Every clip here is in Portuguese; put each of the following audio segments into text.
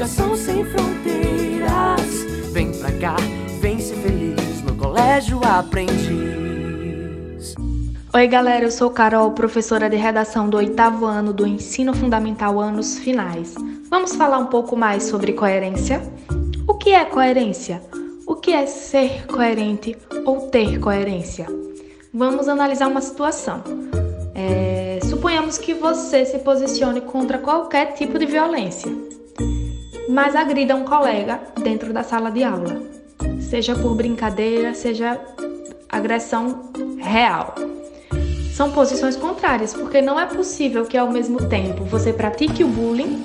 Educação sem fronteiras. Vem pra cá, vem ser feliz no colégio aprendiz. Oi, galera, eu sou Carol, professora de redação do oitavo ano do Ensino Fundamental Anos Finais. Vamos falar um pouco mais sobre coerência? O que é coerência? O que é ser coerente ou ter coerência? Vamos analisar uma situação. É, suponhamos que você se posicione contra qualquer tipo de violência, mas agrida um colega dentro da sala de aula, seja por brincadeira, seja agressão real. São posições contrárias, porque não é possível que ao mesmo tempo você pratique o bullying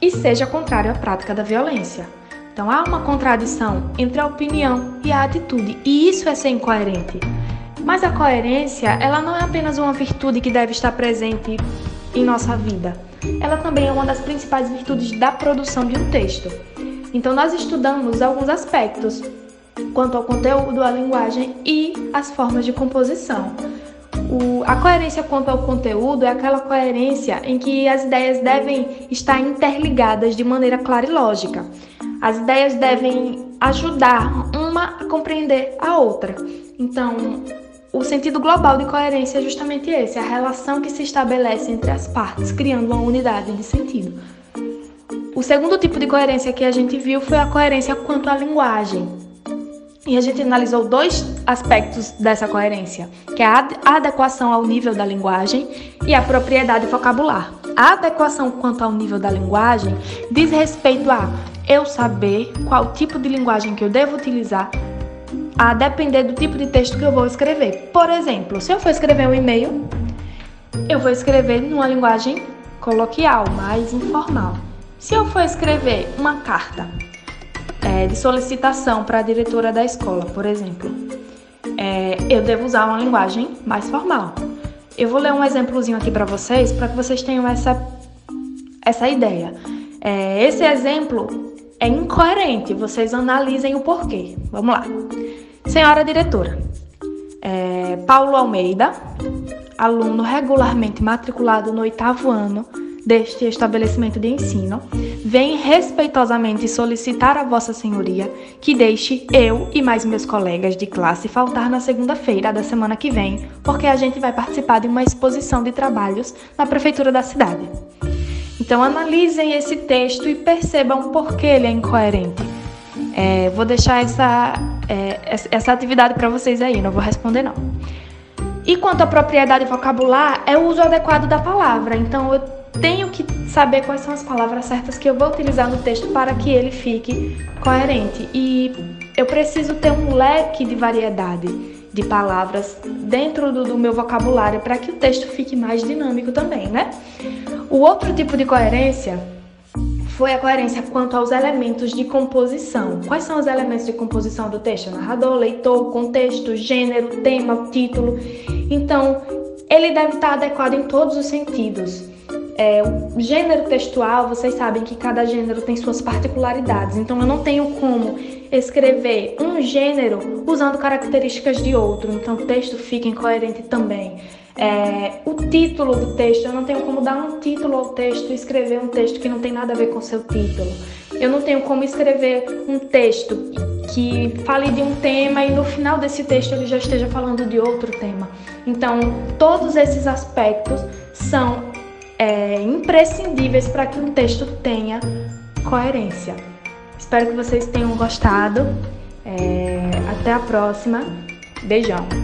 e seja contrário à prática da violência. Então há uma contradição entre a opinião e a atitude, e isso é ser incoerente. Mas a coerência, ela não é apenas uma virtude que deve estar presente em nossa vida. Ela também é uma das principais virtudes da produção de um texto. Então nós estudamos alguns aspectos quanto ao conteúdo, à linguagem e as formas de composição. O, a coerência quanto ao conteúdo é aquela coerência em que as ideias devem estar interligadas de maneira clara e lógica. As ideias devem ajudar uma a compreender a outra. Então, o sentido global de coerência é justamente esse, a relação que se estabelece entre as partes, criando uma unidade de sentido. O segundo tipo de coerência que a gente viu foi a coerência quanto à linguagem. E a gente analisou dois aspectos dessa coerência, que é a adequação ao nível da linguagem e a propriedade vocabular. A adequação quanto ao nível da linguagem diz respeito a eu saber qual tipo de linguagem que eu devo utilizar a depender do tipo de texto que eu vou escrever. Por exemplo, se eu for escrever um e-mail, eu vou escrever numa linguagem coloquial, mais informal. Se eu for escrever uma carta é, de solicitação para a diretora da escola, por exemplo, é, eu devo usar uma linguagem mais formal. Eu vou ler um exemplozinho aqui para vocês, para que vocês tenham essa, essa ideia. É, esse exemplo é incoerente, vocês analisem o porquê. Vamos lá. Senhora diretora, é, Paulo Almeida, aluno regularmente matriculado no oitavo ano deste estabelecimento de ensino, vem respeitosamente solicitar a Vossa Senhoria que deixe eu e mais meus colegas de classe faltar na segunda-feira da semana que vem, porque a gente vai participar de uma exposição de trabalhos na prefeitura da cidade. Então analisem esse texto e percebam por que ele é incoerente. É, vou deixar essa, é, essa atividade para vocês aí, não vou responder não. E quanto à propriedade vocabular, é o uso adequado da palavra. Então eu tenho que saber quais são as palavras certas que eu vou utilizar no texto para que ele fique coerente. E eu preciso ter um leque de variedade de palavras dentro do, do meu vocabulário para que o texto fique mais dinâmico também, né? O outro tipo de coerência foi a coerência quanto aos elementos de composição. Quais são os elementos de composição do texto? Narrador, leitor, contexto, gênero, tema, título. Então, ele deve estar adequado em todos os sentidos. É, o gênero textual, vocês sabem que cada gênero tem suas particularidades, então eu não tenho como escrever um gênero usando características de outro, então o texto fica incoerente também. É, o título do texto, eu não tenho como dar um título ao texto e escrever um texto que não tem nada a ver com seu título. Eu não tenho como escrever um texto que fale de um tema e no final desse texto ele já esteja falando de outro tema. Então, todos esses aspectos são é, imprescindíveis para que um texto tenha coerência. Espero que vocês tenham gostado. É, até a próxima. Beijão!